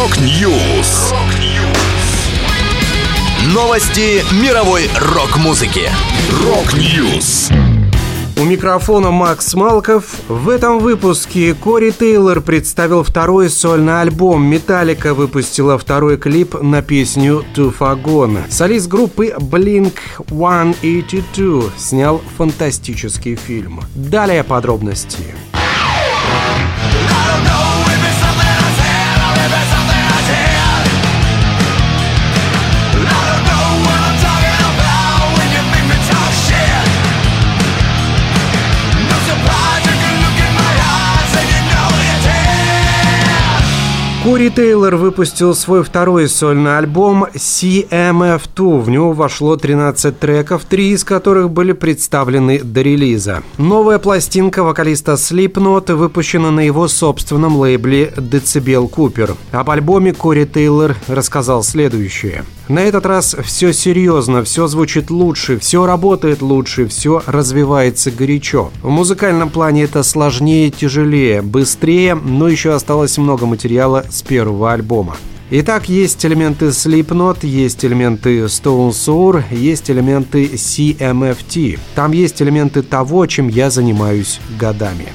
Rock News. Новости мировой рок-музыки. Rock News. У микрофона Макс Малков. В этом выпуске Кори Тейлор представил второй сольный альбом. Металлика выпустила второй клип на песню «Too Far Gone». Солист группы Blink-182 снял фантастический фильм. Далее подробности. Кори Тейлор выпустил свой второй сольный альбом CMF2. В него вошло 13 треков, три из которых были представлены до релиза. Новая пластинка вокалиста Slipknot выпущена на его собственном лейбле Decibel Cooper. Об альбоме Кори Тейлор рассказал следующее. На этот раз все серьезно, все звучит лучше, все работает лучше, все развивается горячо. В музыкальном плане это сложнее, тяжелее, быстрее, но еще осталось много материала с первого альбома. Итак, есть элементы Slipknot, есть элементы Stone Sour, есть элементы CMFT. Там есть элементы того, чем я занимаюсь годами.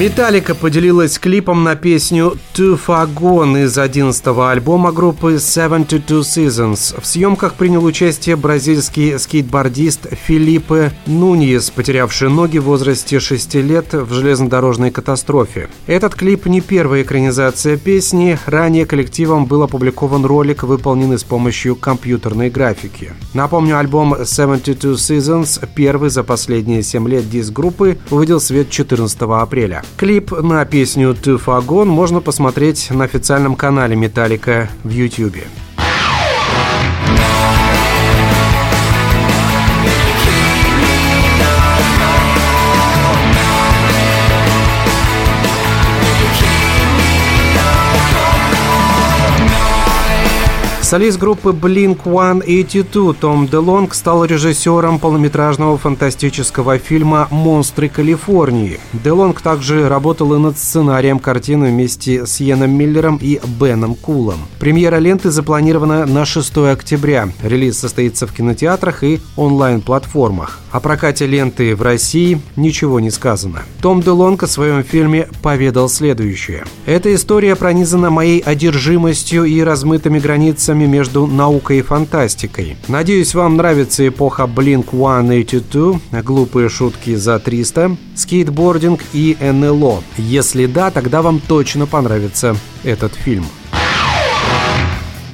Металлика поделилась клипом на песню «Туфагон» из 11 альбома группы 72 Seasons. В съемках принял участие бразильский скейтбордист Филиппе Нуньес, потерявший ноги в возрасте 6 лет в железнодорожной катастрофе. Этот клип не первая экранизация песни. Ранее коллективом был опубликован ролик, выполненный с помощью компьютерной графики. Напомню, альбом 72 Seasons, первый за последние 7 лет диск группы, увидел свет 14 апреля. Клип на песню «Туфагон» можно посмотреть на официальном канале «Металлика» в YouTube. Солист группы Blink-182 Том Делонг стал режиссером полнометражного фантастического фильма «Монстры Калифорнии». Делонг также работал и над сценарием картины вместе с Йеном Миллером и Беном Кулом. Премьера ленты запланирована на 6 октября. Релиз состоится в кинотеатрах и онлайн-платформах. О прокате ленты в России ничего не сказано. Том Делонг о своем фильме поведал следующее. «Эта история пронизана моей одержимостью и размытыми границами между наукой и фантастикой. Надеюсь, вам нравится эпоха Blink-182, глупые шутки за 300, скейтбординг и НЛО. Если да, тогда вам точно понравится этот фильм.